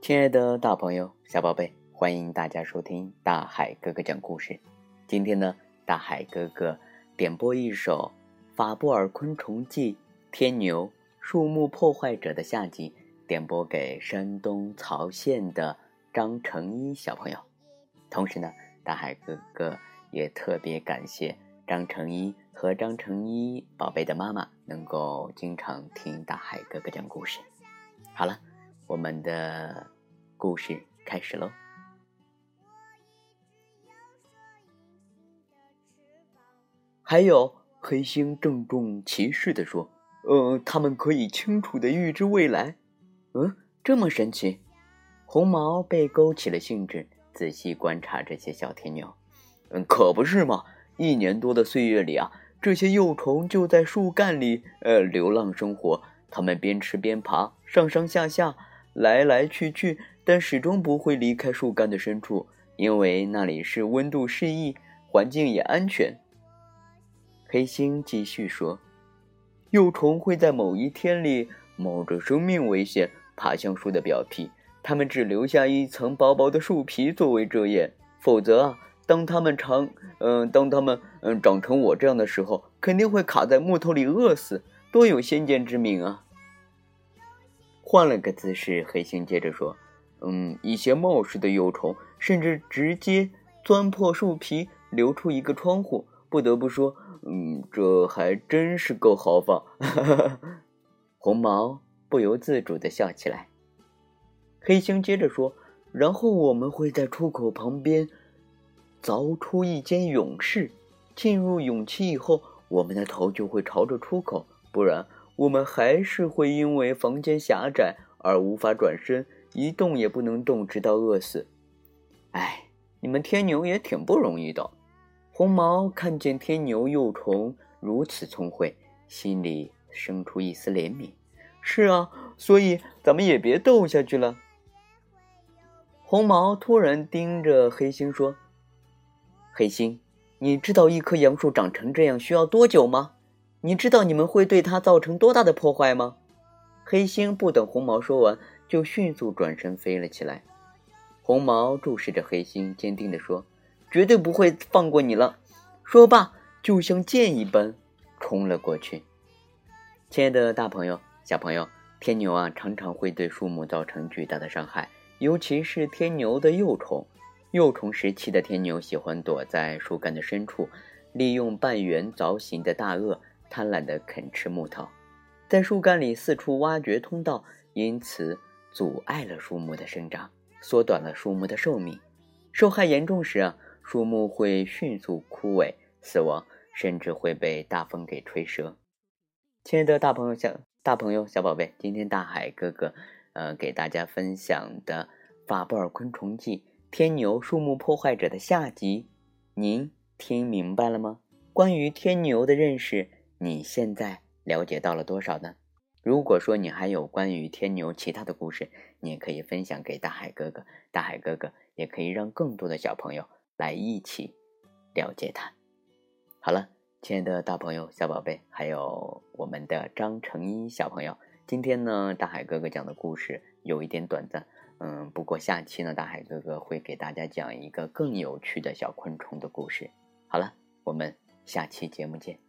亲爱的大朋友、小宝贝，欢迎大家收听大海哥哥讲故事。今天呢，大海哥哥点播一首《法布尔昆虫记》天牛树木破坏者的下集，点播给山东曹县的张成一小朋友。同时呢，大海哥哥也特别感谢张成一和张成一宝贝的妈妈，能够经常听大海哥哥讲故事。好了，我们的。故事开始喽！还有黑星郑重其事的说：“呃，他们可以清楚的预知未来。”嗯，这么神奇？红毛被勾起了兴致，仔细观察这些小天牛。嗯，可不是嘛！一年多的岁月里啊，这些幼虫就在树干里呃流浪生活，它们边吃边爬，上上下下，来来去去。但始终不会离开树干的深处，因为那里是温度适宜，环境也安全。黑星继续说：“幼虫会在某一天里冒着生命危险爬向树的表皮，它们只留下一层薄薄的树皮作为遮掩。否则啊，当它们长……嗯，当它们嗯长成我这样的时候，肯定会卡在木头里饿死，多有先见之明啊！”换了个姿势，黑星接着说。嗯，一些冒失的幼虫甚至直接钻破树皮，留出一个窗户。不得不说，嗯，这还真是够豪放。哈 哈红毛不由自主的笑起来。黑星接着说：“然后我们会在出口旁边凿出一间勇室，进入勇气以后，我们的头就会朝着出口，不然我们还是会因为房间狭窄而无法转身。”一动也不能动，直到饿死。哎，你们天牛也挺不容易的。红毛看见天牛幼虫如此聪慧，心里生出一丝怜悯。是啊，所以咱们也别斗下去了。红毛突然盯着黑星说：“黑心，你知道一棵杨树长成这样需要多久吗？你知道你们会对它造成多大的破坏吗？”黑心不等红毛说完。就迅速转身飞了起来。红毛注视着黑心，坚定地说：“绝对不会放过你了。”说罢，就像箭一般冲了过去。亲爱的大朋友、小朋友，天牛啊，常常会对树木造成巨大的伤害，尤其是天牛的幼虫。幼虫时期的天牛喜欢躲在树干的深处，利用半圆凿形的大颚，贪婪地啃吃木头，在树干里四处挖掘通道，因此。阻碍了树木的生长，缩短了树木的寿命。受害严重时啊，树木会迅速枯萎、死亡，甚至会被大风给吹折。亲爱的大朋友、小大朋友、小宝贝，今天大海哥哥，呃，给大家分享的《法布尔昆虫记：天牛树木破坏者》的下集，您听明白了吗？关于天牛的认识，你现在了解到了多少呢？如果说你还有关于天牛其他的故事，你也可以分享给大海哥哥，大海哥哥也可以让更多的小朋友来一起了解它。好了，亲爱的大朋友、小宝贝，还有我们的张成一小朋友，今天呢，大海哥哥讲的故事有一点短暂，嗯，不过下期呢，大海哥哥会给大家讲一个更有趣的小昆虫的故事。好了，我们下期节目见。